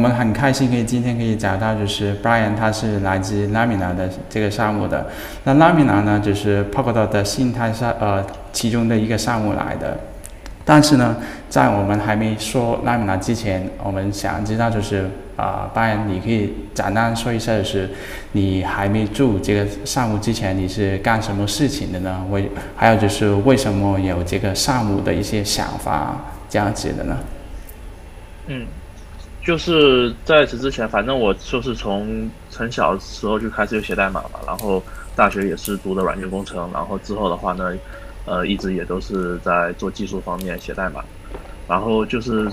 我们很开心可以今天可以找到，就是 Brian，他是来自 Lamina 的这个项目的。那 Lamina 呢，就是 Polkadot 的信态上呃其中的一个项目来的。但是呢，在我们还没说 Lamina 之前，我们想知道就是啊、呃，Brian，你可以简单说一下，就是你还没做这个项目之前，你是干什么事情的呢？为还有就是为什么有这个项目的一些想法这样子的呢？嗯。就是在此之前，反正我就是从很小的时候就开始有写代码嘛，然后大学也是读的软件工程，然后之后的话呢，呃，一直也都是在做技术方面写代码，然后就是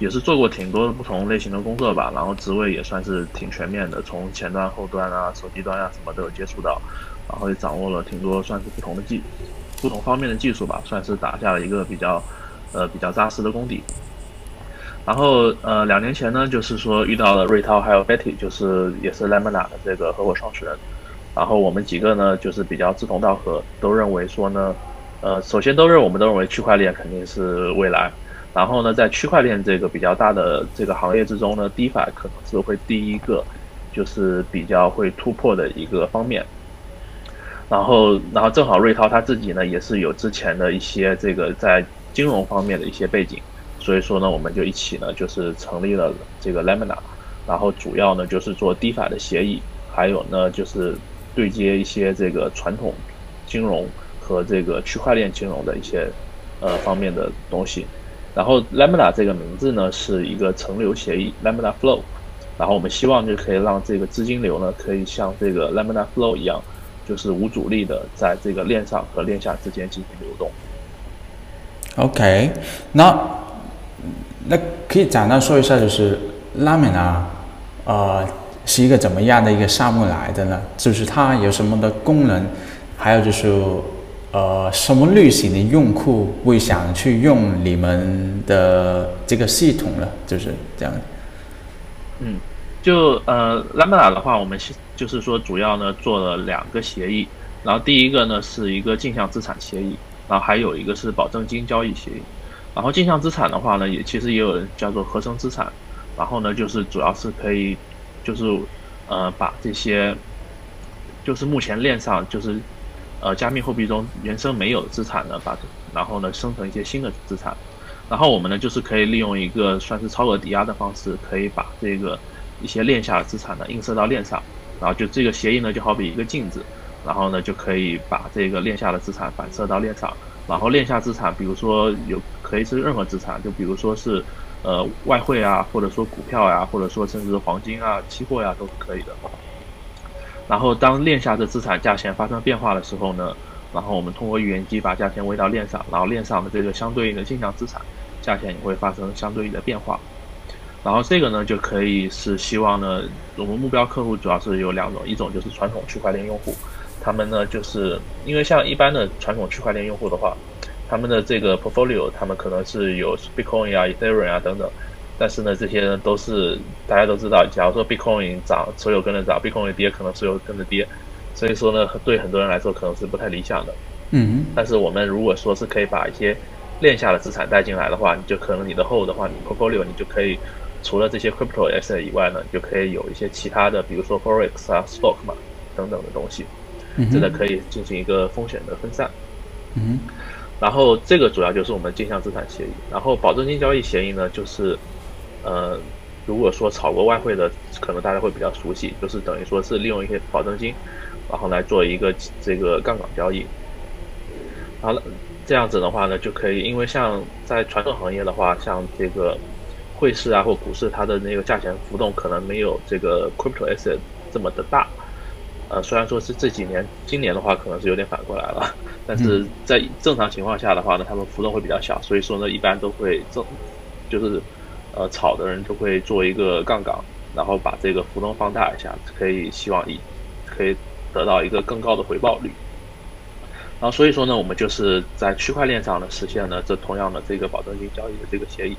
也是做过挺多不同类型的工作吧，然后职位也算是挺全面的，从前端、后端啊、手机端啊什么都有接触到，然后也掌握了挺多算是不同的技、不同方面的技术吧，算是打下了一个比较呃比较扎实的功底。然后呃，两年前呢，就是说遇到了瑞涛还有 Betty，就是也是 Lamina 的这个合伙创始人。然后我们几个呢，就是比较志同道合，都认为说呢，呃，首先都认我们都认为区块链肯定是未来。然后呢，在区块链这个比较大的这个行业之中呢，DeFi 可能是会第一个，就是比较会突破的一个方面。然后，然后正好瑞涛他自己呢，也是有之前的一些这个在金融方面的一些背景。所以说呢，我们就一起呢，就是成立了这个 Lamina，然后主要呢就是做 DeFi 的协议，还有呢就是对接一些这个传统金融和这个区块链金融的一些呃方面的东西。然后 Lamina 这个名字呢是一个层流协议 Lamina Flow，然后我们希望就可以让这个资金流呢可以像这个 Lamina Flow 一样，就是无阻力的在这个链上和链下之间进行流动。OK，那。那可以简单说一下，就是 Lamina，呃，是一个怎么样的一个项目来的呢？就是它有什么的功能，还有就是，呃，什么类型的用户会想去用你们的这个系统呢？就是这样。嗯，就呃，Lamina 的话，我们是就是说主要呢做了两个协议，然后第一个呢是一个镜像资产协议，然后还有一个是保证金交易协议。然后镜像资产的话呢，也其实也有人叫做合成资产，然后呢，就是主要是可以，就是呃把这些，就是目前链上就是，呃加密货币中原生没有资产呢，把然后呢生成一些新的资产，然后我们呢就是可以利用一个算是超额抵押的方式，可以把这个一些链下的资产呢映射到链上，然后就这个协议呢就好比一个镜子，然后呢就可以把这个链下的资产反射到链上。然后链下资产，比如说有可以是任何资产，就比如说是，呃外汇啊，或者说股票呀、啊，或者说甚至黄金啊、期货呀、都是可以的。然后当链下的资产价钱发生变化的时候呢，然后我们通过预言机把价钱喂到链上，然后链上的这个相对应的镜像资产价钱也会发生相对应的变化。然后这个呢就可以是希望呢，我们目标客户主要是有两种，一种就是传统区块链用户。他们呢，就是因为像一般的传统区块链用户的话，他们的这个 portfolio，他们可能是有 Bitcoin 啊、Ethereum 啊等等，但是呢，这些呢都是大家都知道，假如说 Bitcoin 涨，所有跟着涨；Bitcoin 跌，可能所有跟着跌。所以说呢，对很多人来说可能是不太理想的。嗯。但是我们如果说是可以把一些链下的资产带进来的话，你就可能你的 hold 的话，你 portfolio 你就可以除了这些 crypto asset 以外呢，你就可以有一些其他的，比如说 forex 啊、stock 嘛等等的东西。真的可以进行一个风险的分散，嗯，然后这个主要就是我们镜像资产协议，然后保证金交易协议呢，就是，呃，如果说炒过外汇的，可能大家会比较熟悉，就是等于说是利用一些保证金，然后来做一个这个杠杆交易，好了，这样子的话呢，就可以，因为像在传统行业的话，像这个汇市啊或股市，它的那个价钱浮动可能没有这个 crypto asset 这么的大。呃，虽然说是这几年，今年的话可能是有点反过来了，但是在正常情况下的话呢，他们浮动会比较小，所以说呢，一般都会正，就是，呃，炒的人就会做一个杠杆，然后把这个浮动放大一下，可以希望以可以得到一个更高的回报率。然后所以说呢，我们就是在区块链上呢实现了这同样的这个保证金交易的这个协议。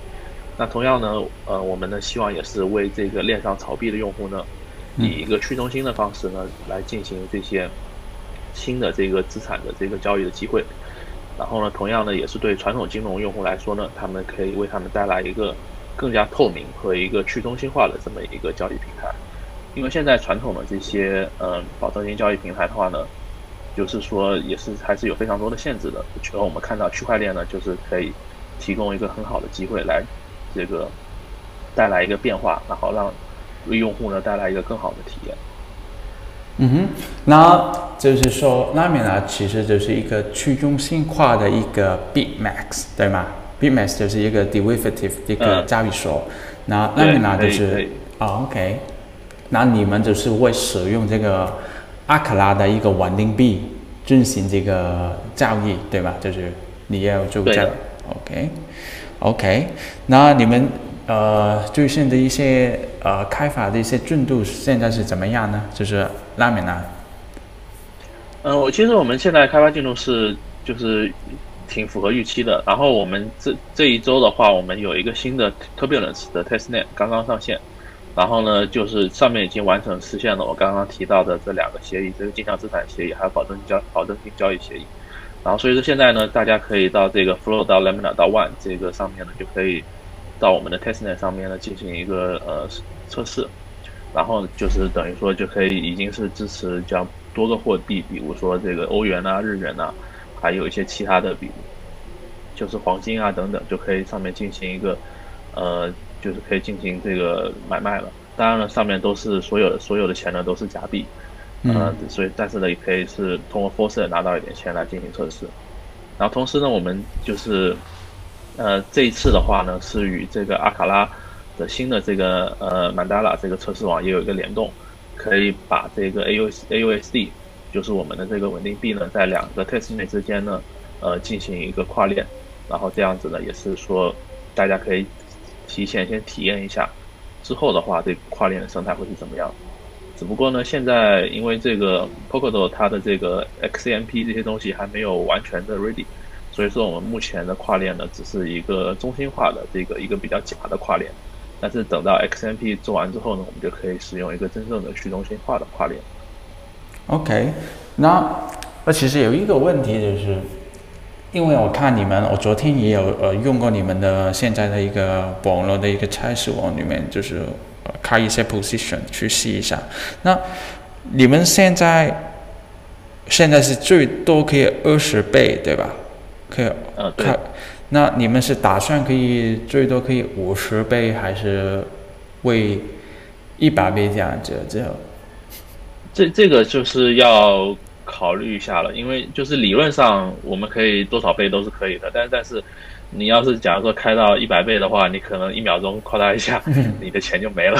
那同样呢，呃，我们呢希望也是为这个链上炒币的用户呢。以一个去中心的方式呢，来进行这些新的这个资产的这个交易的机会，然后呢，同样呢，也是对传统金融用户来说呢，他们可以为他们带来一个更加透明和一个去中心化的这么一个交易平台。因为现在传统的这些嗯保证金交易平台的话呢，就是说也是还是有非常多的限制的。而我们看到区块链呢，就是可以提供一个很好的机会来这个带来一个变化，然后让为用户呢带来一个更好的体验。嗯哼，那就是说，Lamina 其实就是一个去中心化的一个 BitMax，对吗？BitMax 就是一个 derivative 一个交易所，嗯、那 Lamina 就是啊，OK。那你们就是会使用这个阿克拉的一个稳定币进行这个交易，对吧？就是你要做这样，OK，OK。那你们呃最新的一些呃开发的一些进度现在是怎么样呢？就是拉美娜。嗯，我其实我们现在开发进度是就是挺符合预期的。然后我们这这一周的话，我们有一个新的 Turbulence 的 Testnet 刚刚上线。然后呢，就是上面已经完成实现了我刚刚提到的这两个协议，这个镜像资产协议还有保证交保证金交易协议。然后所以说现在呢，大家可以到这个 Flow 到 Lamina 到 One 这个上面呢，就可以到我们的 Testnet 上面呢进行一个呃测试。然后就是等于说就可以已经是支持将多个货币，比如说这个欧元啊、日元啊，还有一些其他的，比如就是黄金啊等等，就可以上面进行一个呃。就是可以进行这个买卖了，当然了，上面都是所有所有的钱呢都是假币，呃，嗯，所以但是呢也可以是通过 Faucet 拿到一点钱来进行测试，然后同时呢我们就是，呃，这一次的话呢是与这个阿卡拉的新的这个呃 Mandala 这个测试网也有一个联动，可以把这个 AUS AUSD 就是我们的这个稳定币呢在两个 test 之间呢呃进行一个跨链，然后这样子呢也是说大家可以。提前先体验一下，之后的话，这跨链的生态会是怎么样？只不过呢，现在因为这个 Polkadot 它的这个 X M P 这些东西还没有完全的 ready，所以说我们目前的跨链呢，只是一个中心化的这个一个比较假的跨链。但是等到 XAMP 做完之后呢，我们就可以使用一个真正的去中心化的跨链。OK，那那其实有一个问题就是。因为我看你们，我昨天也有呃用过你们的现在的一个网络的一个测试网里面，就是开一些 position 去试一下。那你们现在现在是最多可以二十倍，对吧？可以，呃，对。那你们是打算可以最多可以五十倍，还是为一百倍这样子？这样，这这个就是要。考虑一下了，因为就是理论上我们可以多少倍都是可以的，但但是你要是假如说开到一百倍的话，你可能一秒钟扩大一下，你的钱就没了，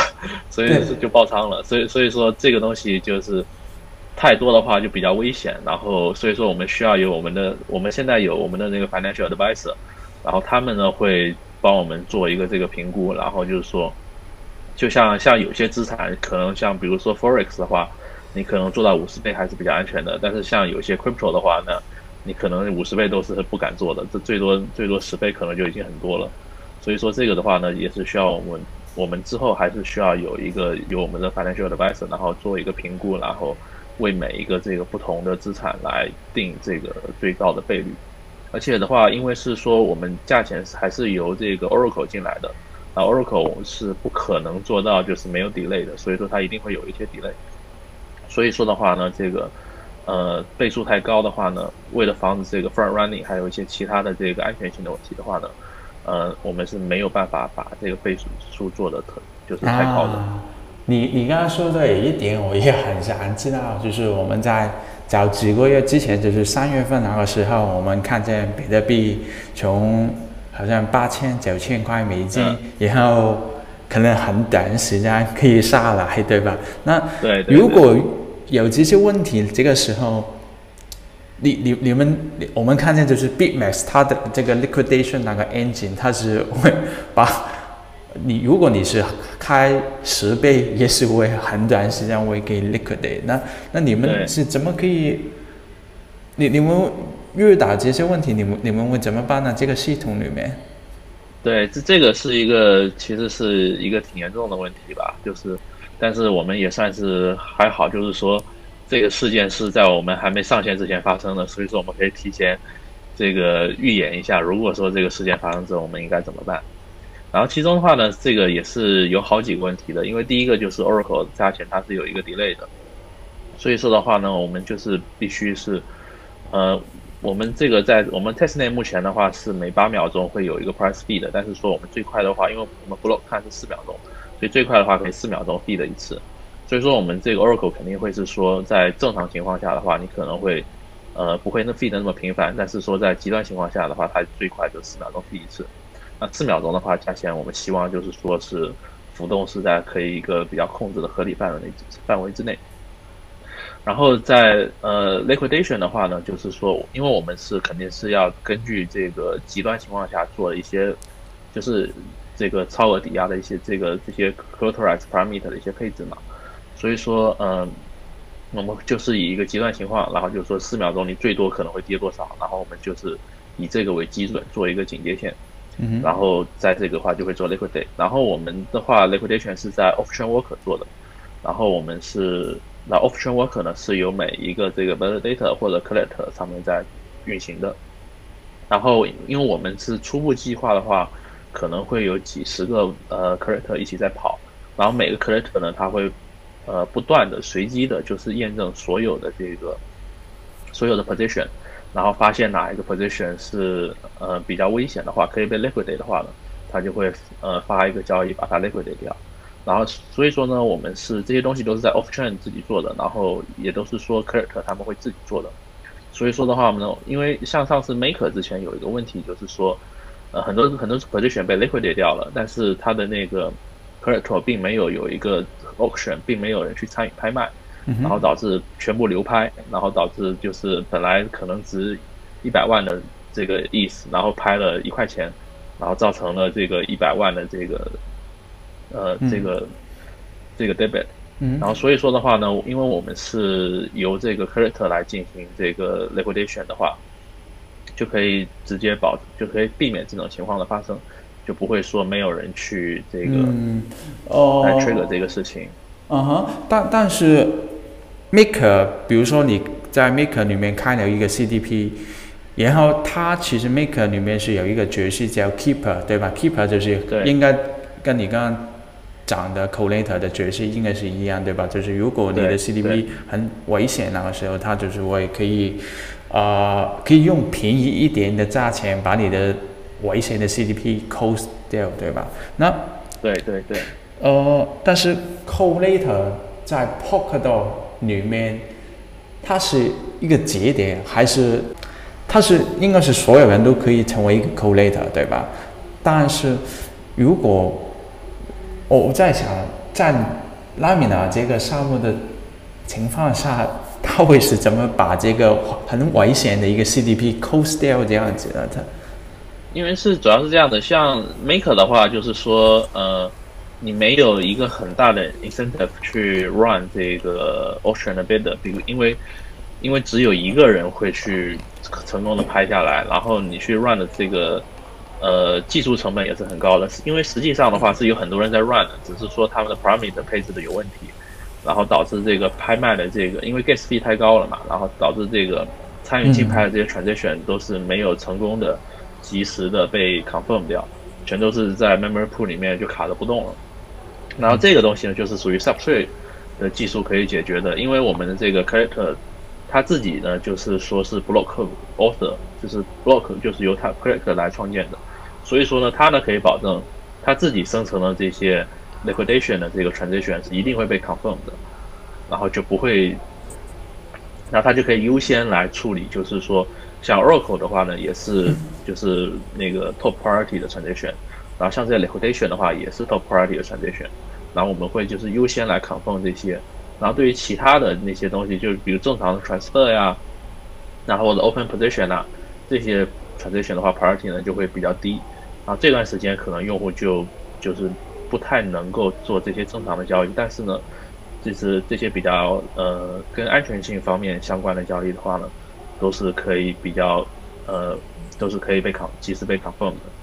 所以就爆仓了。所以所以说这个东西就是太多的话就比较危险，然后所以说我们需要有我们的，我们现在有我们的那个 financial advisor，然后他们呢会帮我们做一个这个评估，然后就是说，就像像有些资产可能像比如说 forex 的话。你可能做到五十倍还是比较安全的，但是像有些 crypto 的话呢，你可能五十倍都是不敢做的，这最多最多十倍可能就已经很多了。所以说这个的话呢，也是需要我们我们之后还是需要有一个有我们的 financial advisor，然后做一个评估，然后为每一个这个不同的资产来定这个最高的倍率。而且的话，因为是说我们价钱还是由这个 Oracle 进来的，那 Oracle 是不可能做到就是没有 delay 的，所以说它一定会有一些 delay。所以说的话呢，这个，呃，倍数太高的话呢，为了防止这个 front running，还有一些其他的这个安全性的问题的话呢，呃，我们是没有办法把这个倍数数做的特就是太高的。你你刚刚说的有一点，我也很想知道，就是我们在早几个月之前，就是三月份那个时候，我们看见比特币从好像八千九千块美金，嗯、然后可能很短时间可以下来，对吧？那如果有这些问题，这个时候，你你你们，我们看见就是 BitMax 它的这个 liquidation 那个 engine，它是会把你，如果你是开十倍，也是会很短时间会给 liquidate。那那你们是怎么可以？你你们遇到这些问题，你们你们会怎么办呢？这个系统里面？对，这这个是一个其实是一个挺严重的问题吧，就是。但是我们也算是还好，就是说，这个事件是在我们还没上线之前发生的，所以说我们可以提前这个预演一下，如果说这个事件发生之后，我们应该怎么办？然后其中的话呢，这个也是有好几个问题的，因为第一个就是 Oracle 价钱它是有一个 delay 的，所以说的话呢，我们就是必须是，呃，我们这个在我们 testnet 目前的话是每八秒钟会有一个 price feed 的，但是说我们最快的话，因为我们 block 看是四秒钟，所以最快的话可以四秒钟 feed 一次，所以说我们这个 Oracle 肯定会是说在正常情况下的话，你可能会，呃，不会那 feed 那么频繁，但是说在极端情况下的话，它最快就四秒钟 feed 一次。那四秒钟的话，价钱我们希望就是说是浮动是在可以一个比较控制的合理范围内范围之内。然后在呃 liquidation 的话呢，就是说，因为我们是肯定是要根据这个极端情况下做一些，就是这个超额抵押的一些这个这些 collateralized parameter 的一些配置嘛。所以说，嗯、我们就是以一个极端情况，然后就是说四秒钟你最多可能会跌多少，然后我们就是以这个为基准做一个警戒线。然后在这个话就会做 liquidate，然后我们的话 liquidation 是在 off chain worker 做的，然后我们是那 off chain worker 呢是由每一个这个 validator 或者 collector 上面在运行的，然后因为我们是初步计划的话，可能会有几十个呃 collector 一起在跑，然后每个 collector 呢它会呃不断的随机的就是验证所有的这个所有的 position。然后发现哪一个 position 是呃比较危险的话，可以被 liquidate 的话呢，他就会呃发一个交易把它 liquidate 掉。然后所以说呢，我们是这些东西都是在 off chain 自己做的，然后也都是说 collector 他们会自己做的。所以说的话，我们，因为像上次 maker 之前有一个问题，就是说呃很多很多 position 被 liquidate 掉了，但是他的那个 collector 并没有有一个 auction，并没有人去参与拍卖。然后导致全部流拍，然后导致就是本来可能值一百万的这个意思，然后拍了一块钱，然后造成了这个一百万的这个呃这个这个 debit，然后所以说的话呢，因为我们是由这个 creditor 来进行这个 liquidation 的话，就可以直接保就可以避免这种情况的发生，就不会说没有人去这个哦来 trigger 这个事情。嗯哼，但但是。Maker，比如说你在 Maker 里面开了一个 CDP，然后它其实 Maker 里面是有一个角色叫 Keeper，对吧？Keeper 就是应该跟你刚刚讲的 Collator 的角色应该是一样，对吧？就是如果你的 CDP 很危险那个时候，它就是会可以，呃，可以用便宜一点的价钱把你的危险的 CDP close 掉，对吧？那对对对，呃，但是 Collator 在 Polkadot 里面，它是一个节点，还是它是应该是所有人都可以成为一个 collator，对吧？但是如果我我在想，在拉米娜这个项目的情况下，他会是怎么把这个很危险的一个 CDP close 掉这样子的？他因为是主要是这样的，像 Maker 的话，就是说呃。你没有一个很大的 incentive 去 run 这个 auction 的 bid，比如因为因为只有一个人会去成功的拍下来，然后你去 run 的这个呃技术成本也是很高的，因为实际上的话是有很多人在 run 的，只是说他们的 parameter 配置的有问题，然后导致这个拍卖的这个因为 gas fee 太高了嘛，然后导致这个参与竞拍的这些 transaction 都是没有成功的及时的被 confirm 掉，全都是在 memory pool 里面就卡着不动了。然后这个东西呢，就是属于 Substrate 的技术可以解决的，因为我们的这个 character 它自己呢就是说是 Block Author，就是 Block 就是由它 Collector 来创建的，所以说呢，它呢可以保证它自己生成的这些 Liquidation 的这个 Transaction 是一定会被 Confirm 的，然后就不会，然后它就可以优先来处理，就是说像 Oracle 的话呢，也是就是那个 Top Priority 的 Transaction。然后像这些 liquidation 的话，也是 top priority 的 transaction。然后我们会就是优先来 confirm 这些。然后对于其他的那些东西，就是比如正常的 transfer 呀，然后或者 open position 啊这些 transaction 的话，priority 呢就会比较低。然后这段时间可能用户就就是不太能够做这些正常的交易。但是呢，就是这些比较呃跟安全性方面相关的交易的话呢，都是可以比较呃都是可以被 con 及时被 confirm 的。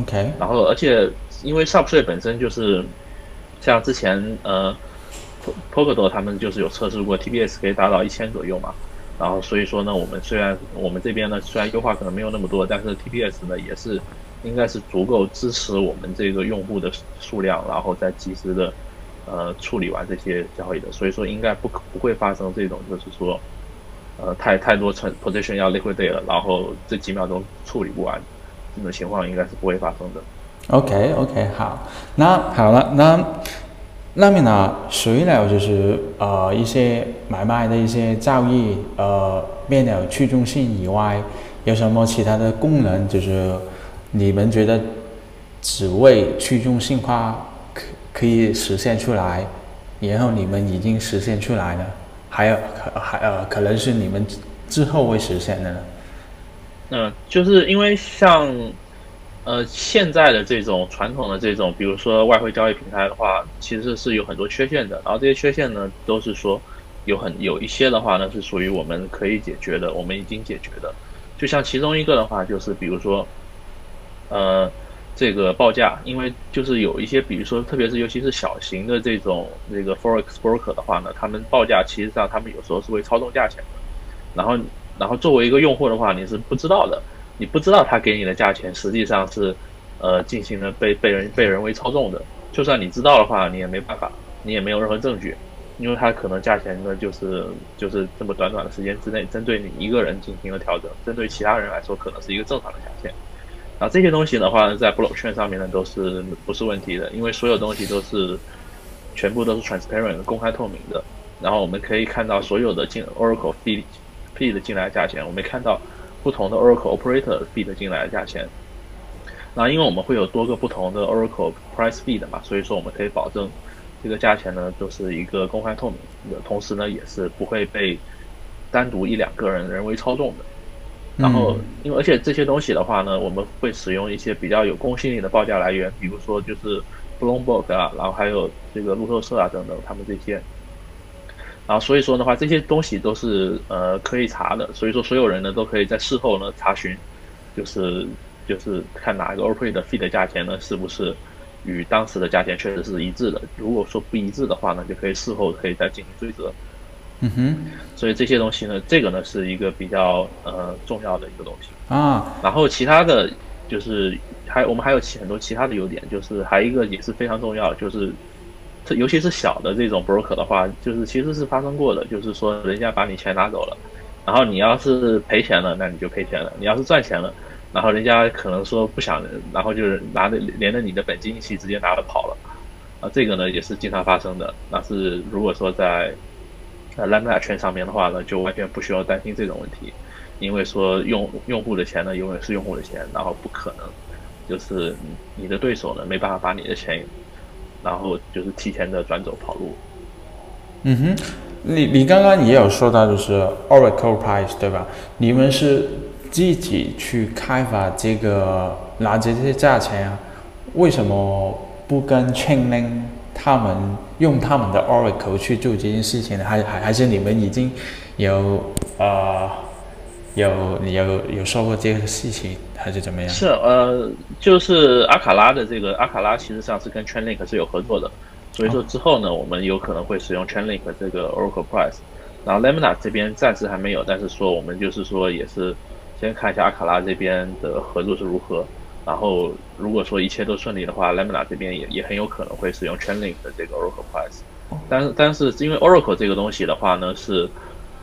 OK，然后而且因为 Substrate 本身就是像之前呃 Polkadot 他们就是有测试过 TPS 可以达到一千左右嘛，然后所以说呢，我们虽然我们这边呢虽然优化可能没有那么多，但是 TPS 呢也是应该是足够支持我们这个用户的数量，然后再及时的呃处理完这些交易的。所以说应该不可不会发生这种就是说呃太太多成 position 要 liquidate 了，然后这几秒钟处理不完这种情况应该是不会发生的。OK OK 好，那好了，那那面呢，除了就是呃一些买卖的一些交易呃变了去中心以外，有什么其他的功能？就是你们觉得只为去中心化可可以实现出来，然后你们已经实现出来了，还有可还呃可能是你们之后会实现的呢？嗯，就是因为像。呃，现在的这种传统的这种，比如说外汇交易平台的话，其实是有很多缺陷的。然后这些缺陷呢，都是说有很有一些的话呢，是属于我们可以解决的，我们已经解决的。就像其中一个的话，就是比如说，呃，这个报价，因为就是有一些，比如说，特别是尤其是小型的这种这个 forex broker 的话呢，他们报价其实上他们有时候是会操纵价钱的。然后，然后作为一个用户的话，你是不知道的。你不知道他给你的价钱实际上是，呃，进行了被被人被人为操纵的。就算你知道的话，你也没办法，你也没有任何证据，因为他可能价钱呢就是就是这么短短的时间之内，针对你一个人进行了调整，针对其他人来说可能是一个正常的价钱。然后这些东西的话呢，在 blockchain 上面呢都是不是问题的，因为所有东西都是全部都是 transparent 公开透明的。然后我们可以看到所有的进 Oracle 第 feed 进来的价钱，我们看到。不同的 Oracle Operator feed 进来的价钱，那因为我们会有多个不同的 Oracle Price Feed 嘛，所以说我们可以保证这个价钱呢都是一个公开透明的，同时呢也是不会被单独一两个人人为操纵的。然后，因为而且这些东西的话呢，我们会使用一些比较有公信力的报价来源，比如说就是 Bloomberg 啊，然后还有这个路透社啊等等，他们这些。然后所以说的话，这些东西都是呃可以查的，所以说所有人呢都可以在事后呢查询，就是就是看哪一个 operator 的 fee 的价钱呢是不是与当时的价钱确实是一致的。如果说不一致的话呢，就可以事后可以再进行追责。嗯哼，所以这些东西呢，这个呢是一个比较呃重要的一个东西啊。然后其他的就是还我们还有其很多其他的优点，就是还有一个也是非常重要，就是。这尤其是小的这种 broker 的话，就是其实是发生过的，就是说人家把你钱拿走了，然后你要是赔钱了，那你就赔钱了；你要是赚钱了，然后人家可能说不想，然后就是拿着连着你的本金一起直接拿了跑了，啊，这个呢也是经常发生的。那是如果说在呃 Lambda 圈上面的话呢，就完全不需要担心这种问题，因为说用用户的钱呢永远是用户的钱，然后不可能就是你的对手呢没办法把你的钱。然后就是提前的转走跑路。嗯哼，你你刚刚也有说到，就是 Oracle Price 对吧？你们是自己去开发这个拿这些价钱啊？为什么不跟 Chainlink 他们用他们的 Oracle 去做这件事情呢？还还还是你们已经有呃？有有有说过这个事情还是怎么样？是呃，就是阿卡拉的这个阿卡拉，其实上是跟 Chainlink 是有合作的，所以说之后呢，我们有可能会使用 Chainlink 这个 Oracle Price，然后 Lemna 这边暂时还没有，但是说我们就是说也是先看一下阿卡拉这边的合作是如何，然后如果说一切都顺利的话，Lemna 这边也也很有可能会使用 Chainlink 的这个 Oracle Price，但是但是因为 Oracle 这个东西的话呢是，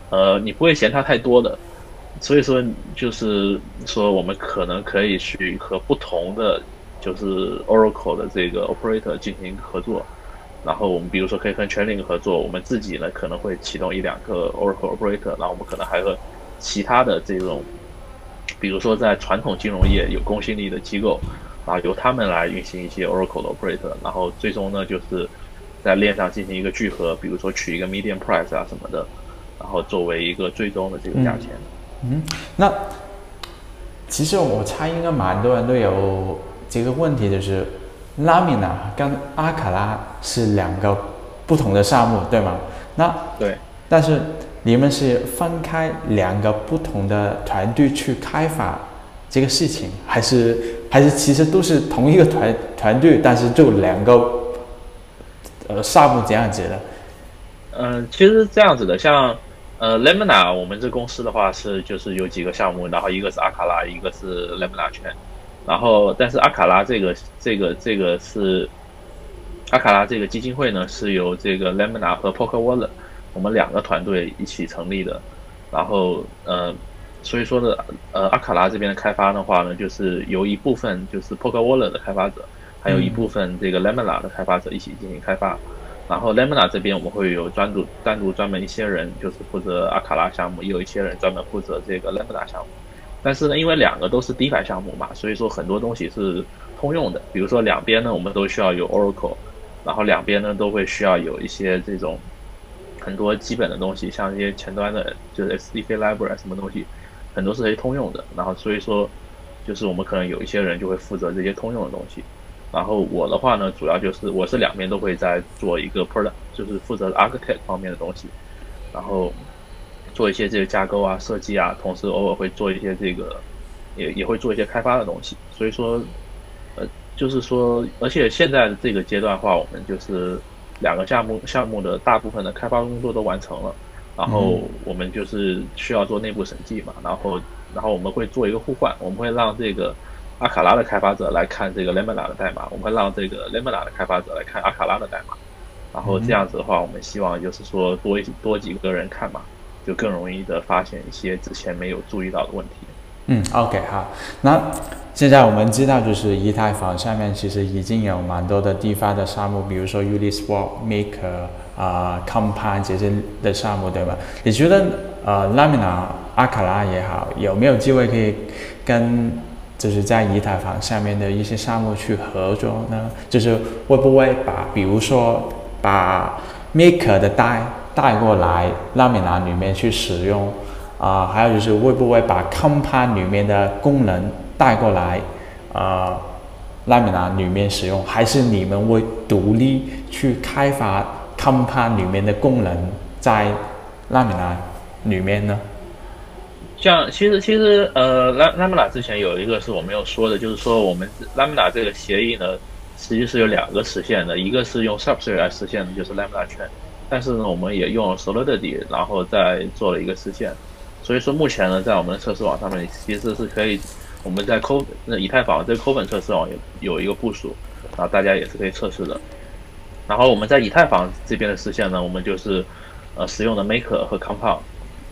呃，你不会嫌它太多的。所以说，就是说，我们可能可以去和不同的，就是 Oracle 的这个 operator 进行合作。然后我们比如说可以跟 chanel 合作，我们自己呢可能会启动一两个 Oracle operator，然后我们可能还和其他的这种，比如说在传统金融业有公信力的机构，啊，由他们来运行一些 Oracle 的 operator，然后最终呢就是在链上进行一个聚合，比如说取一个 median price 啊什么的，然后作为一个最终的这个价钱。嗯，那其实我猜应该蛮多人都有这个问题，就是 Lamina 跟阿卡拉是两个不同的项目，对吗？那对，但是你们是分开两个不同的团队去开发这个事情，还是还是其实都是同一个团团队，但是就两个呃项目这样子的？嗯，其实是这样子的，像。呃，Lemna，我们这公司的话是就是有几个项目，然后一个是阿卡拉，一个是 Lemna 圈。然后但是阿卡拉这个这个这个是阿卡拉这个基金会呢，是由这个 Lamina 和 Poker Wallet 我们两个团队一起成立的，然后呃。所以说呢，呃，阿卡拉这边的开发的话呢，就是由一部分就是 Poker Wallet 的开发者，还有一部分这个 Lamina 的开发者一起进行开发。然后 Lamina 这边我们会有专独单独专门一些人就是负责阿卡拉项目，也有一些人专门负责这个 Lamina 项目。但是呢，因为两个都是 DeFi 项目嘛，所以说很多东西是通用的。比如说两边呢，我们都需要有 Oracle，然后两边呢都会需要有一些这种很多基本的东西，像一些前端的，就是 SDK Library 什么东西。很多是可以通用的，然后所以说，就是我们可能有一些人就会负责这些通用的东西，然后我的话呢，主要就是我是两边都会在做一个 product，就是负责 architect 方面的东西，然后做一些这个架构啊、设计啊，同时偶尔会做一些这个，也也会做一些开发的东西。所以说，呃，就是说，而且现在这个阶段的话，我们就是两个项目项目的大部分的开发工作都完成了。然后我们就是需要做内部审计嘛，然后然后我们会做一个互换，我们会让这个阿卡拉的开发者来看这个 Lamina 的代码，我们让这个 Lamina 的开发者来看阿卡拉的代码，然后这样子的话，我们希望就是说多一多几个人看嘛，就更容易的发现一些之前没有注意到的问题。嗯，OK 好，那现在我们知道就是以太坊上面其实已经有蛮多的地方的项目，比如说 Uniswap Maker。啊、Compound 这些的项目对吧？你觉得呃，Lamina 阿卡拉也好，有没有机会可以跟就是在以太坊下面的一些项目去合作呢？就是会不会把比如说把 Maker 的带带过来 Lamina 里面去使用啊、还有就是会不会把 Compound 里面的功能带过来啊、呃、Lamina 里面使用？还是你们会独立去开发？Compound 里面的功能在 Lamina 里面呢？像其实其实呃，Lamina 之前有一个是我没有说的，就是说我们 lamda 这个协议呢，实际是有两个实现的，一个是用 Substrate 来实现的，就是 lamda 圈，但是呢，我们也用 Solidity，然后再做了一个实现。所以说目前呢，在我们的测试网上面，其实是可以我们在 Co 那以太坊这个 Koban 测试网有有一个部署，然后大家也是可以测试的。然后我们在以太坊这边的实现呢，我们就是，呃，使用的 Maker 和 Compound，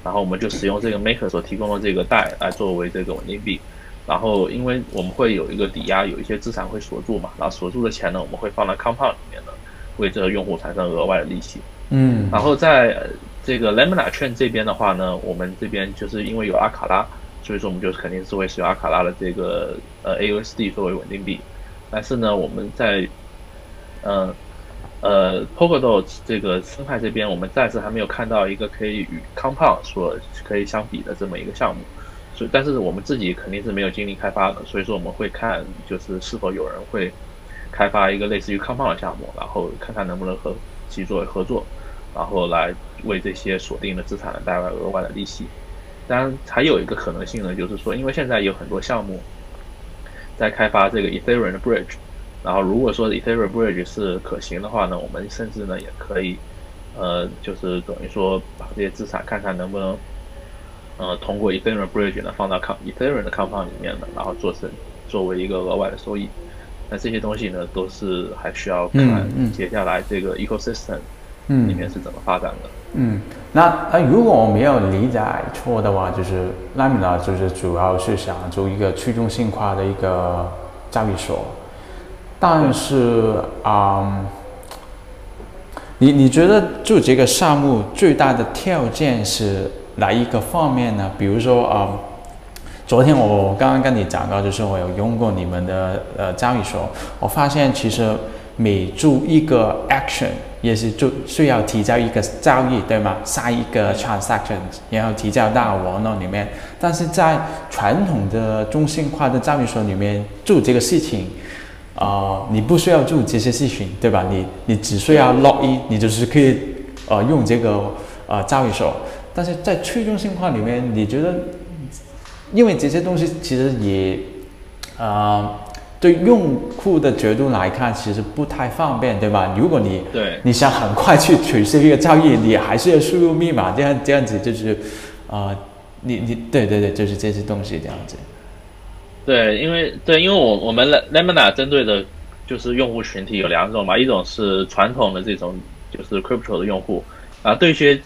然后我们就使用这个 Maker 所提供的这个代来作为这个稳定币，然后因为我们会有一个抵押，有一些资产会锁住嘛，然后锁住的钱呢，我们会放到 Compound 里面的，为这个用户产生额外的利息。嗯，然后在这个 Lamina 券这边的话呢，我们这边就是因为有阿卡拉，所以说我们就肯定是会使用阿卡拉的这个呃 AUSD 作为稳定币，但是呢，我们在，呃。呃，Polkadot 这个生态这边，我们暂时还没有看到一个可以与 Compound 所可以相比的这么一个项目，所以，但是我们自己肯定是没有精力开发的，所以说我们会看，就是是否有人会开发一个类似于 Compound 的项目，然后看看能不能和其作为合作，然后来为这些锁定的资产带来额外的利息。当然，还有一个可能性呢，就是说，因为现在有很多项目在开发这个 Ethereum 的 Bridge。然后，如果说 Ethereum Bridge 是可行的话呢，我们甚至呢也可以，呃，就是等于说把这些资产看看能不能，呃，通过 Ethereum Bridge 呢放到 Com Ethereum 的 Compound 里面呢，然后做成作为一个额外的收益。那这些东西呢，都是还需要看接下来这个 Ecosystem 里面是怎么发展的。嗯，嗯那呃，如果我没有理解错的话，就是 Lamina 就是主要是想做一个去中心化的一个交易所。但是啊、嗯，你你觉得做这个项目最大的条件是哪一个方面呢？比如说啊、嗯，昨天我刚刚跟你讲到，就是我有用过你们的呃交易所，我发现其实每做一个 action 也是就需要提交一个交易，对吗？下一个 transaction 然后提交到网络里面。但是在传统的中心化的交易所里面做这个事情。啊、呃，你不需要做这些事情，对吧？你你只需要 log in，你就是可以呃用这个呃交易所。但是在去中心化里面，你觉得，因为这些东西其实也啊、呃，对用户的角度来看，其实不太方便，对吧？如果你对你想很快去取消一个交易，你还是要输入密码，这样这样子就是啊、呃，你你对对对，就是这些东西这样子。对，因为对，因为我我们 Lamina 针对的就是用户群体有两种嘛，一种是传统的这种就是 crypto 的用户啊，对一些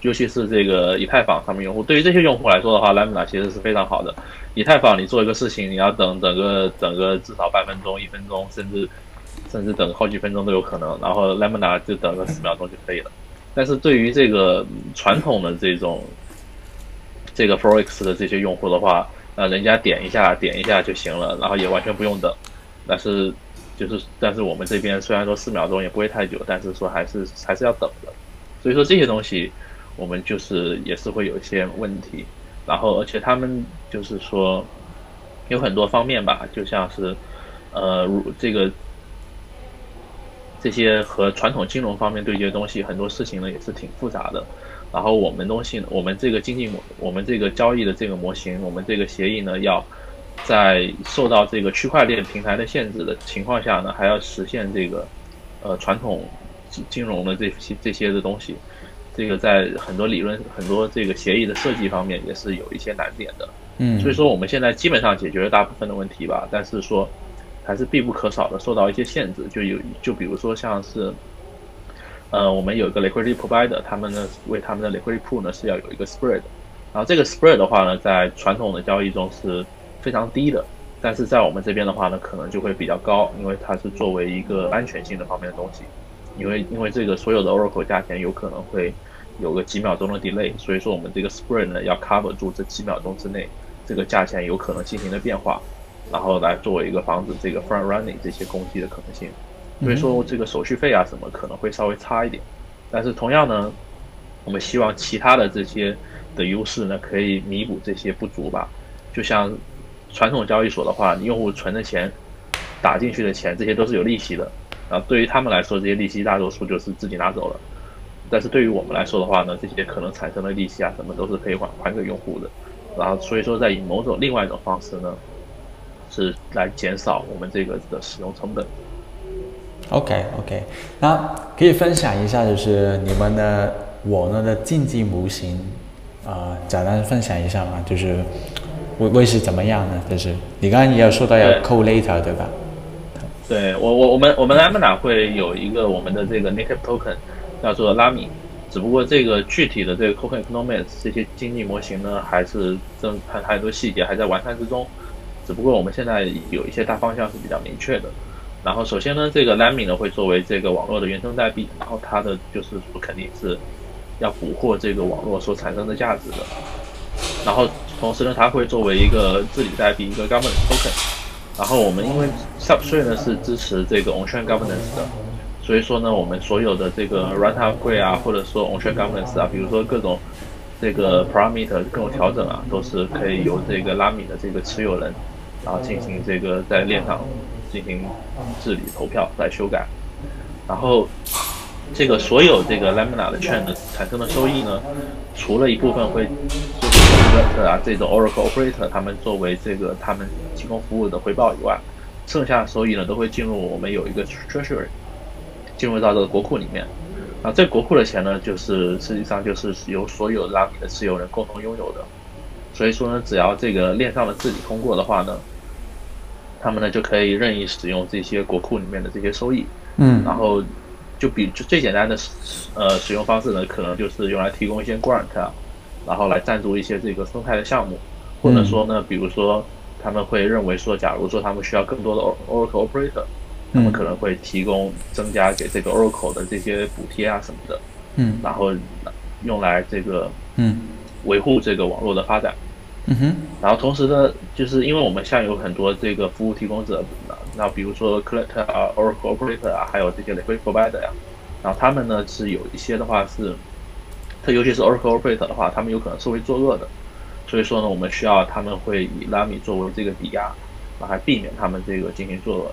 尤其是这个以太坊上面用户，对于这些用户来说的话，Lamina 其实是非常好的。以太坊你做一个事情，你要等等个等个至少半分钟、一分钟，甚至甚至等好几分钟都有可能，然后 Lamina 就等个十秒钟就可以了。但是对于这个传统的这种这个 Forex 的这些用户的话，呃，人家点一下点一下就行了，然后也完全不用等。但是就是但是我们这边虽然说四秒钟也不会太久，但是说还是还是要等的。所以说这些东西我们就是也是会有一些问题。然后而且他们就是说有很多方面吧，就像是呃如这个。这些和传统金融方面对接的东西，很多事情呢也是挺复杂的。然后我们东西呢，我们这个经济模，我们这个交易的这个模型，我们这个协议呢，要在受到这个区块链平台的限制的情况下呢，还要实现这个呃传统金融的这些这些的东西。这个在很多理论、很多这个协议的设计方面也是有一些难点的。嗯，所以说我们现在基本上解决了大部分的问题吧，但是说。还是必不可少的，受到一些限制，就有就比如说像是，呃，我们有一个 liquidity provider，他们呢为他们的 liquidity pool 呢是要有一个 spread，然后这个 spread 的话呢，在传统的交易中是非常低的，但是在我们这边的话呢，可能就会比较高，因为它是作为一个安全性的方面的东西，因为因为这个所有的 Oracle 价钱有可能会有个几秒钟的 delay，所以说我们这个 spread 呢要 cover 住这几秒钟之内这个价钱有可能进行的变化。然后来作为一个防止这个 front running 这些攻击的可能性，所以说这个手续费啊什么可能会稍微差一点，但是同样呢，我们希望其他的这些的优势呢可以弥补这些不足吧。就像传统交易所的话，用户存的钱打进去的钱，这些都是有利息的，然后，对于他们来说，这些利息大多数就是自己拿走了，但是对于我们来说的话呢，这些可能产生的利息啊什么都是可以还还给用户的，然后所以说在以某种另外一种方式呢。是来减少我们这个的使用成本。OK OK，那可以分享一下，就是你们的我呢的竞技模型，啊、呃，简单分享一下嘛，就是会会是怎么样呢？就是你刚刚也有说到要 collator 对吧？对我我我们我们 Lambda 会有一个我们的这个 native token 叫做 Lami，只不过这个具体的这个 token economics 这些经济模型呢，还是正还还有很多细节还在完善之中。只不过我们现在有一些大方向是比较明确的，然后首先呢，这个 Lami 呢会作为这个网络的原生代币，然后它的就是说肯定是要捕获这个网络所产生的价值的，然后同时呢，它会作为一个治理代币，一个 governance token，然后我们因为 Substrate 呢是支持这个 on-chain governance 的，所以说呢，我们所有的这个 runtime upgrade 啊，或者说 on-chain governance 啊，比如说各种这个 parameter 各种调整啊，都是可以由这个 Lami 的这个持有人。然后进行这个在链上进行治理、投票来修改，然后这个所有这个 Lamina 的 chain 的产生的收益呢，除了一部分会就是 Collector 啊这种 Oracle Operator 他们作为这个他们提供服务的回报以外，剩下的收益呢都会进入我们有一个 Treasury，进入到这个国库里面。啊，这国库的钱呢，就是实际上就是由所有 Lami 的持有人共同拥有的。所以说呢，只要这个链上的治理通过的话呢，他们呢就可以任意使用这些国库里面的这些收益。嗯，然后就比就最简单的呃使用方式呢，可能就是用来提供一些 grant 啊，然后来赞助一些这个生态的项目，或者说呢，比如说他们会认为说，假如说他们需要更多的 Oracle Operator，他们可能会提供增加给这个 Oracle 的这些补贴啊什么的。嗯，然后用来这个嗯维护这个网络的发展。嗯哼，然后同时呢，就是因为我们现在有很多这个服务提供者，那比如说 Collector 啊、Oracle Operator 啊，还有这些 liquid Provider 呀，然后他们呢是有一些的话是，它尤其是 Oracle Operator 的话，他们有可能是会作恶的，所以说呢，我们需要他们会以 Lami 作为这个抵押，然后避免他们这个进行作恶。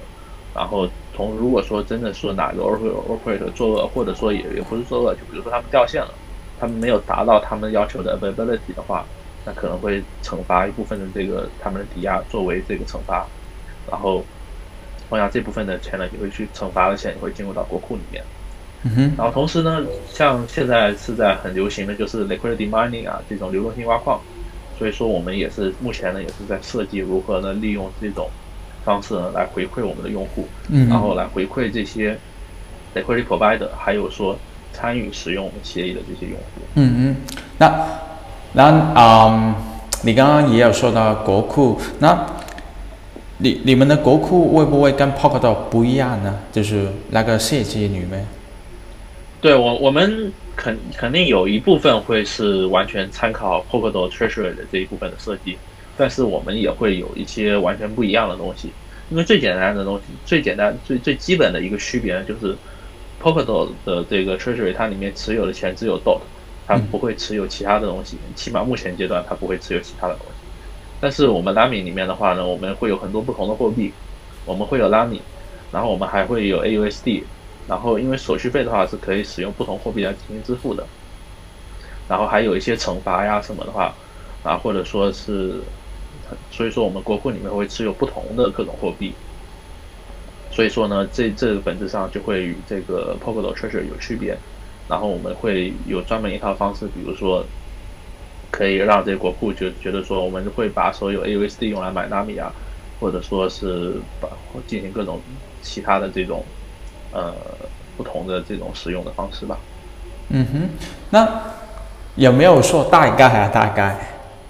然后从如果说真的说哪个 Oracle Operator 作恶，或者说也也不是作恶，就比如说他们掉线了，他们没有达到他们要求的 Availability 的话。那可能会惩罚一部分的这个他们的抵押作为这个惩罚，然后同样这部分的钱呢也会去惩罚的钱也会进入到国库里面。嗯哼。然后同时呢，像现在是在很流行的就是 liquidity mining 啊这种流动性挖矿，所以说我们也是目前呢也是在设计如何呢利用这种方式呢来回馈我们的用户，嗯，然后来回馈这些 liquidity provider，还有说参与使用我们协议的这些用户。嗯嗯，那那嗯，你刚刚也有说到国库，那你你们的国库会不会跟 Polkadot 不一样呢？就是那个设计里面。对我我们。肯肯定有一部分会是完全参考 Polkadot Treasury 的这一部分的设计，但是我们也会有一些完全不一样的东西。因为最简单的东西，最简单、最最基本的一个区别，就是 Polkadot 的这个 Treasury 它里面持有的钱只有 DOT，它不会持有其他的东西，起码目前阶段他不会持有其他的东西。但是我们 Lami 里面的话呢，我们会有很多不同的货币，我们会有 Lami，然后我们还会有 AUSD。然后，因为手续费的话是可以使用不同货币来进行支付的，然后还有一些惩罚呀什么的话，啊，或者说是，所以说我们国库里面会持有不同的各种货币，所以说呢，这这个本质上就会与这个 Polkadot Treasury 有区别，然后我们会有专门一套方式，比如说可以让这国库就觉得说我们会把所有 AUSD 用来买纳米啊，或者说是把进行各种其他的这种。呃，不同的这种使用的方式吧。嗯哼，那有没有说大概啊？大概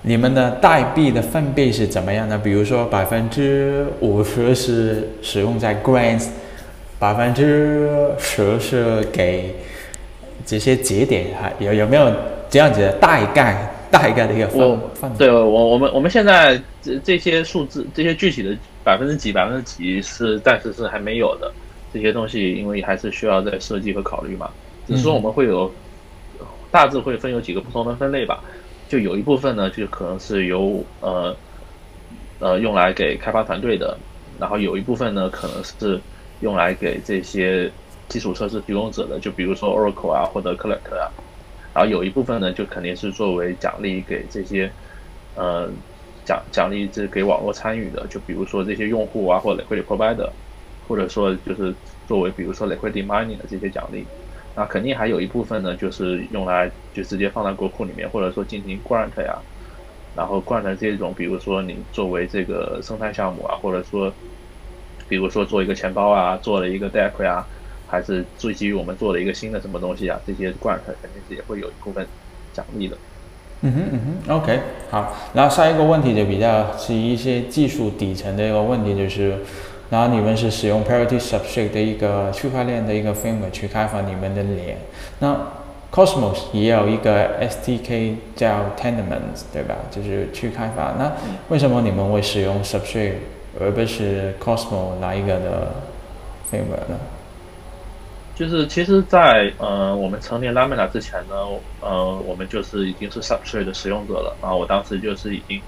你们的代币的分币是怎么样的？比如说百分之五十是使用在 Grants，百分之十是给这些节点，还有有没有这样子的大概大概的一个分？分对我我们我们现在这这些数字，这些具体的百分之几百分之几是暂时是还没有的。这些东西因为还是需要再设计和考虑嘛，只是说我们会有大致会分有几个不同的分类吧，就有一部分呢就可能是由呃呃用来给开发团队的，然后有一部分呢可能是用来给这些基础设施提供者的，就比如说 Oracle 啊或者 Collect 啊，然后有一部分呢就肯定是作为奖励给这些呃奖奖励这给网络参与的，就比如说这些用户啊或者 Liquid Provider。或者说就是作为比如说 liquidity mining 的这些奖励，那肯定还有一部分呢，就是用来就直接放在国库里面，或者说进行 grant 呀，然后 grant 这种，比如说你作为这个生态项目啊，或者说，比如说做一个钱包啊，做了一个 deck 啊，还是最基于我们做了一个新的什么东西啊，这些 grant 肯定是也会有一部分奖励的。嗯哼嗯哼，OK，好，然后下一个问题就比较是一些技术底层的一个问题，就是。然后你们是使用 Parity Substrate 的一个区块链的一个 framework 去开发你们的链。那 Cosmos 也有一个 SDK 叫 Tenements，对吧？就是去开发。那为什么你们会使用 Substrate 而不是 Cosmos 哪一个的 framework 呢？就是其实在，呃我们成立 Lamina 之前呢，呃我们就是已经是 Substrate 的使用者了。然后我当时就是已经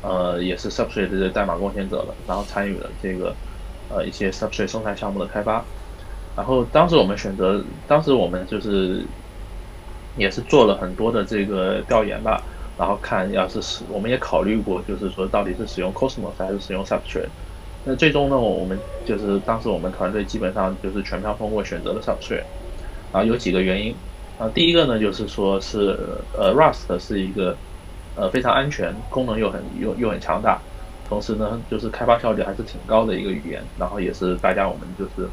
呃也是 Substrate 的代码贡献者了，然后参与了这个。呃，一些 Substrate 生态项目的开发，然后当时我们选择，当时我们就是也是做了很多的这个调研吧，然后看要是使，我们也考虑过，就是说到底是使用 Cosmos 还是使用 Substrate。那最终呢，我们就是当时我们团队基本上就是全票通过选择了 Substrate，然后有几个原因，啊，第一个呢就是说是呃 Rust 是一个呃非常安全，功能又很又又很强大。同时呢，就是开发效率还是挺高的一个语言，然后也是大家我们就是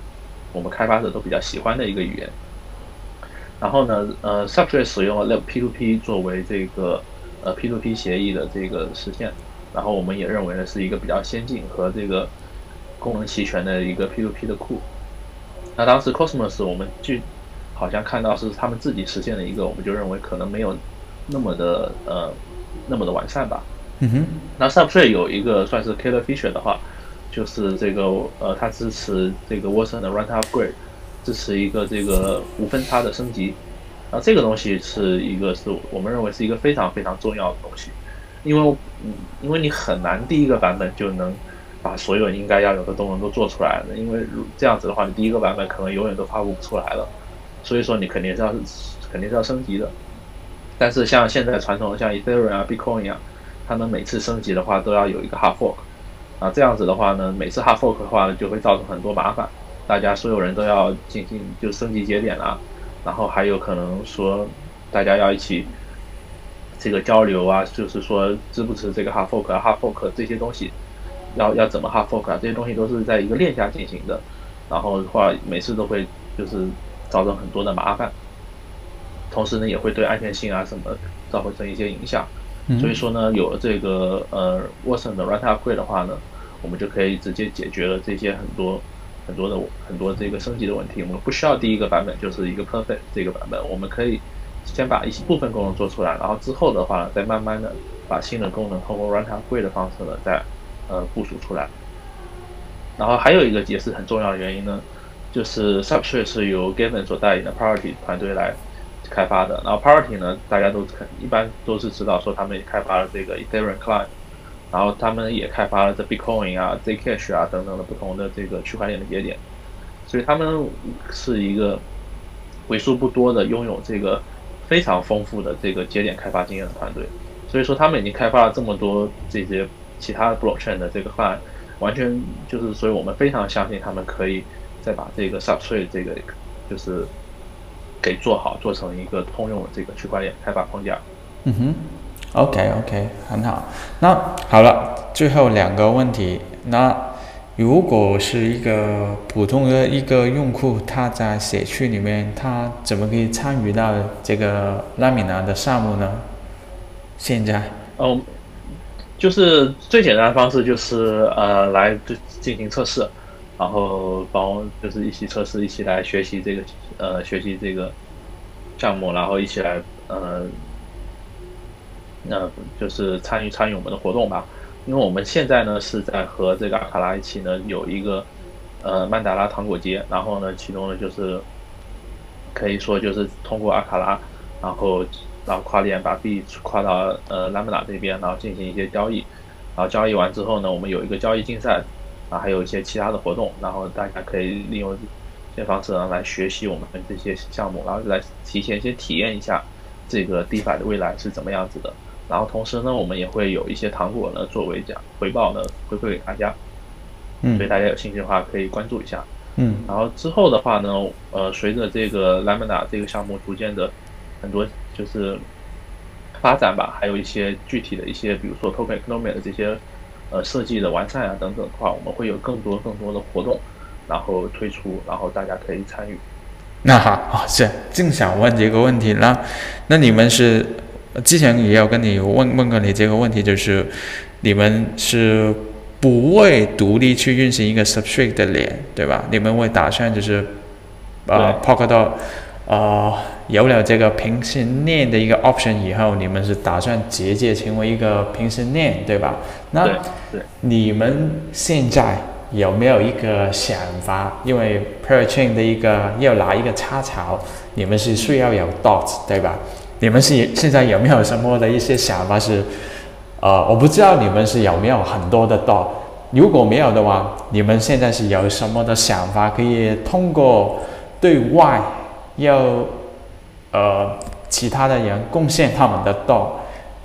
我们开发者都比较喜欢的一个语言。然后呢，呃，Substrate 使用了 P2P 作为这个呃 P2P 协议的这个实现，然后我们也认为呢是一个比较先进和这个功能齐全的一个 P2P 的库。那当时 Cosmos 我们就好像看到是他们自己实现的一个，我们就认为可能没有那么的呃那么的完善吧。嗯哼，那 Substrate 有一个算是 killer feature 的话，就是这个呃，它支持这个 Watson 的 Runtime Upgrade，支持一个这个无分差的升级。那，这个东西是一个是我们认为是一个非常非常重要的东西，因为嗯，因为你很难第一个版本就能把所有应该要有的功能都做出来的，因为如这样子的话，你第一个版本可能永远都发布不出来了，所以说你肯定是要肯定是要升级的。但是像现在传统的像 Ethereum 啊、Bitcoin 啊。他们每次升级的话都要有一个 hard fork，啊，这样子的话呢，每次 hard fork 的话就会造成很多麻烦，大家所有人都要进行就升级节点啊，然后还有可能说大家要一起这个交流啊，就是说支不支持这个 hard fork 啊，hard fork 这些东西，要要怎么 hard fork 啊，这些东西都是在一个链下进行的，然后的话每次都会就是造成很多的麻烦，同时呢也会对安全性啊什么造成一些影响，所以说呢有了这个呃 Watson 的 Runtime Upgrade 的话呢，我们就可以直接解决了这些很多很多的很多这个升级的问题，我们不需要第一个版本就是一个 perfect 这个版本，我们可以。先把一部分功能做出来，然后之后的话呢，再慢慢的把新的功能通过 runtime upgrade 的方式呢，再呃部署出来。然后还有一个也是很重要的原因呢，就是 Substrate 是由 Gavin 所带领的 Priority 团队来开发的。然后 Priority 呢，大家都肯一般都是知道说他们开发了这个 Ethereum Client，然后他们也开发了这 Bitcoin 啊、Zcash 啊等等的不同的这个区块链的节点，所以他们是一个为数不多的拥有这个。非常丰富的这个节点开发经验的团队，所以说他们已经开发了这么多这些其他的 blockchain 的这个方案，完全就是，所以我们非常相信他们可以再把这个 Substrate 这个就是给做好，做成一个通用的这个区块链开发框架。嗯哼，OK OK，很好。那好了，最后两个问题，那。如果是一个普通的一个用户，他在社区里面，他怎么可以参与到这个拉米娜的项目呢？现在，哦，就是最简单的方式就是呃来进行测试，然后帮就是一起测试，一起来学习这个呃学习这个项目，然后一起来呃那、呃、就是参与参与我们的活动吧。因为我们现在呢是在和这个阿卡拉一起呢有一个呃曼达拉糖果节，然后呢其中呢就是可以说就是通过阿卡拉，然后然后跨链把币跨到呃拉曼达这边，然后进行一些交易，然后交易完之后呢，我们有一个交易竞赛，啊还有一些其他的活动，然后大家可以利用这些方式呢来学习我们这些项目，然后来提前先体验一下这个 DeFi 的未来是怎么样子的。然后同时呢，我们也会有一些糖果呢作为奖回报呢回馈给大家，嗯，所以大家有兴趣的话可以关注一下，嗯，然后之后的话呢，呃，随着这个 Lambda 这个项目逐渐的很多就是发展吧，还有一些具体的一些，比如说 Token Economy 的这些呃设计的完善啊等等的话，我们会有更多更多的活动，然后推出，然后大家可以参与。那好，哦，是正想问这个问题，那那你们是？之前也有跟你问问过你这个问题，就是你们是不会独立去运行一个 Substrate 的链，对吧？你们会打算就是，呃，Polkadot 呃有了这个平行链的一个 option 以后，你们是打算直接成为一个平行链，对吧？那你们现在有没有一个想法？因为 Parachain 的一个要拿一个插槽，你们是需要有 Dot，对吧？你们是现在有没有什么的一些想法是，呃，我不知道你们是有没有很多的 DOT，如果没有的话，你们现在是有什么的想法可以通过对外要呃其他的人贡献他们的 DOT，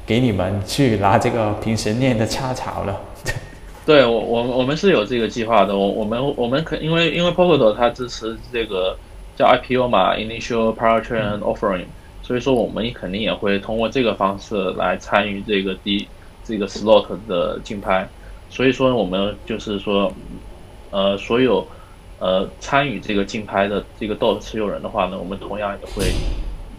给你们去拿这个平时念的插槽了？对，我我我们是有这个计划的，我我们我们可因为因为 Polkadot 它支持这个叫 IPO 嘛，Initial Parachain Offering。所以说，我们肯定也会通过这个方式来参与这个第这个 slot 的竞拍。所以说，我们就是说，呃，所有呃参与这个竞拍的这个 DOT 持有人的话呢，我们同样也会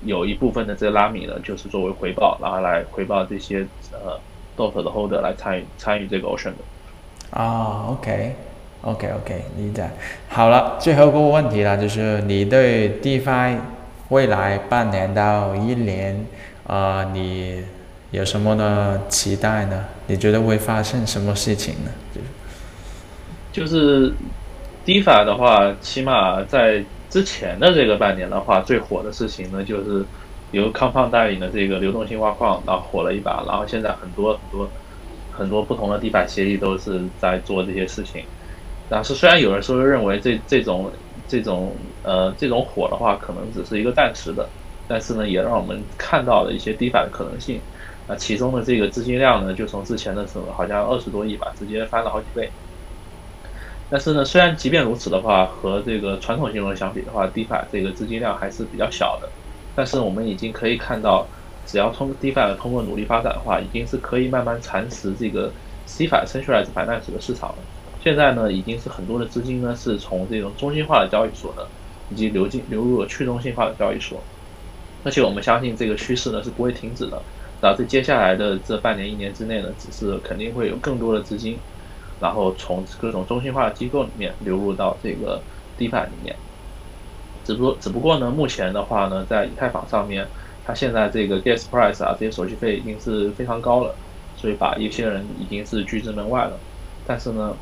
有一部分的这个拉米呢，就是作为回报，然后来回报这些呃 DOT 的 holder 来参与参与这个 auction 的。啊、，OK，OK，OK，理解。好了，最后一个问题了，就是你对 DeFi 未来半年到一年，啊、你有什么的期待呢？你觉得会发生什么事情呢？就是 DeFi 的话，起码在之前的这个半年的话，最火的事情呢，就是由康胖带领的这个流动性挖矿，然后火了一把，然后现在很多很多很多不同的 DeFi 协议都是在做这些事情。但是虽然有人说认为这这种这种呃这种火的话，可能只是一个暂时的，但是呢，也让我们看到了一些 DeFi 的可能性。那其中的这个资金量呢，就从之前的时候好像二十多亿吧，直接翻了好几倍。但是呢，虽然即便如此的话，和这个传统金融相比的话，DeFi 这个资金量还是比较小的。但是我们已经可以看到，只要通 DeFi 通过努力发展的话，已经是可以慢慢蚕食这个 CFi Centralized Finance 的市场了。现在呢，已经是很多的资金呢是从这种中心化的交易所呢，以及流进流入了去中心化的交易所。而且我们相信这个趋势呢是不会停止的。然后在接下来的这半年一年之内呢，只是肯定会有更多的资金，然后从各种中心化的机构里面流入到这个 DeFi 里面。只不过只不过呢，目前的话呢，在以太坊上面，它现在这个 gas price 啊，这些手续费已经是非常高了，所以把一些人已经是拒之门外了。但是呢，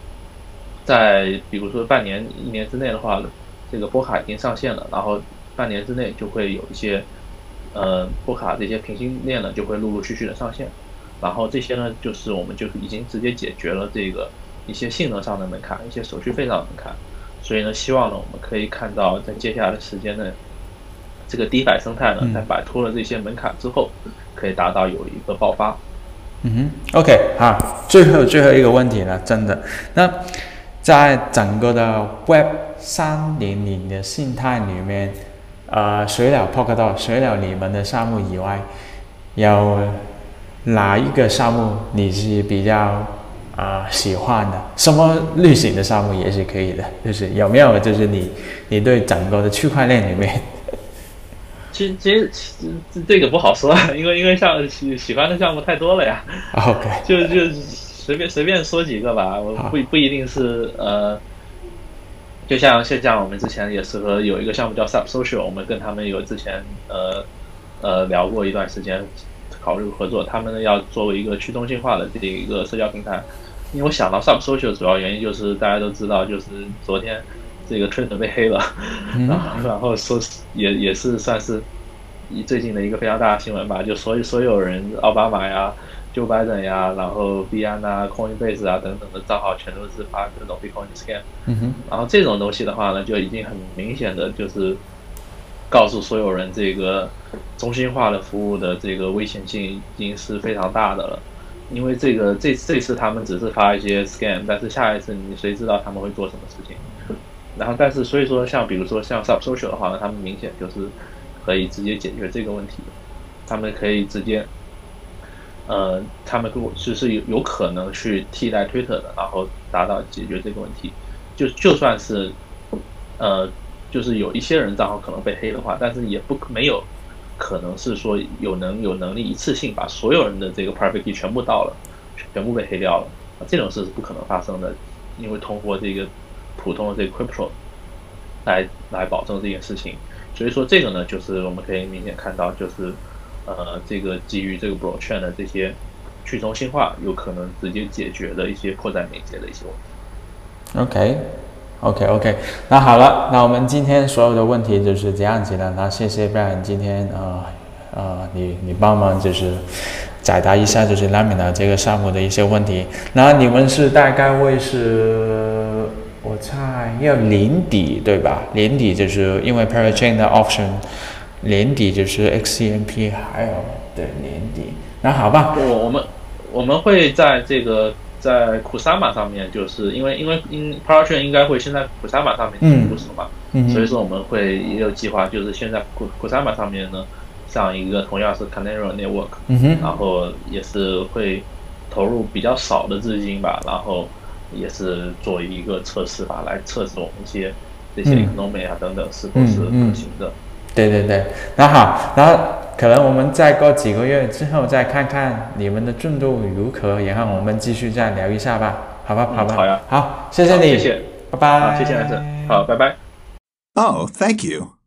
在比如说半年一年之内的话，这个波卡已经上线了，然后半年之内就会有一些。呃，波卡这些平行链呢，就会陆陆续续的上线，然后这些呢，就是我们就是已经直接解决了这个一些性能上的门槛，一些手续费上的门槛，所以呢，希望呢，我们可以看到在接下来的时间内，这个 DeFi 生态呢，在摆脱了这些门槛之后，可以达到有一个爆发。嗯哼，OK，好，最后最后一个问题了，真的，那在整个的 Web 三点零的生态里面。呃，除了 Polkadot，除了你们的项目以外，有哪一个项目你是比较啊、呃、喜欢的？什么类型的项目也是可以的，就是有没有就是你你对整个的区块链里面，其实其实其实这个不好说，因为因为像喜喜欢的项目太多了呀。OK，就就随便随便说几个吧，我不不一定是呃。就像现在我们之前也是和有一个项目叫 Sub Social，我们跟他们有之前呃呃聊过一段时间，考虑合作。他们呢要作为一个去中心化的这一个社交平台，因为我想到 Sub Social 主要原因就是大家都知道，就是昨天这个 Twitter 被黑了，然后然后说也也是算是最近的一个非常大的新闻吧，就所有所有人奥巴马呀。Joe Biden 呀，然后币安啊、Coinbase 啊等等的账号全都是发这种 Bitcoin scam，嗯哼，然后这种东西的话呢，就已经很明显的就是告诉所有人，这个中心化的服务的这个危险性已经是非常大的了。因为这个这这次他们只是发一些 scam，但是下一次你谁知道他们会做什么事情？然后但是所以说像比如说像 Sub Social 的话呢，他们明显就是可以直接解决这个问题，他们可以直接。呃，他们如果就是有有可能去替代 Twitter 的，然后达到解决这个问题。就就算是，呃，就是有一些人账号可能被黑的话，但是也不没有可能是说有能有能力一次性把所有人的这个 private key 全部盗了，全部被黑掉了。这种事是不可能发生的，因为通过这个普通的这个 crypto 来来保证这件事情。所以说这个呢，就是我们可以明显看到，就是。呃，这个基于这个 blockchain 的这些去中心化，有可能直接解决的一些迫在眉睫的一些问题。OK，OK，OK，那好了，那我们今天所有的问题就是这样子的。那谢谢 Ben，今天呃呃，你你帮忙就是解答一下就是 Lamina 这个项目的一些问题。那你们是大概会是我猜要年底对吧？年底就是因为 Parachain 的 option。年底就是 XCMP 还有对年底，那好吧。我我们我们会在这个在 Kusama 上面，就是因为因为因 Parachain 应该会先在 Kusama 上面进行部署嘛，嗯，所以说我们会也有计划，就是先在 Kusama 上面呢上一个同样是 Canary Network，嗯，然后也是会投入比较少的资金吧，然后也是做一个测试吧，来测试我们一些这些 Economy 啊等等是不是可行的。对对对，那好，然后可能我们再过几个月之后再看看你们的进度如何，然后我们继续再聊一下吧，好吧，好吧，好呀，好，谢谢你，谢谢，拜拜，谢谢老师，好，拜拜。Oh, thank you.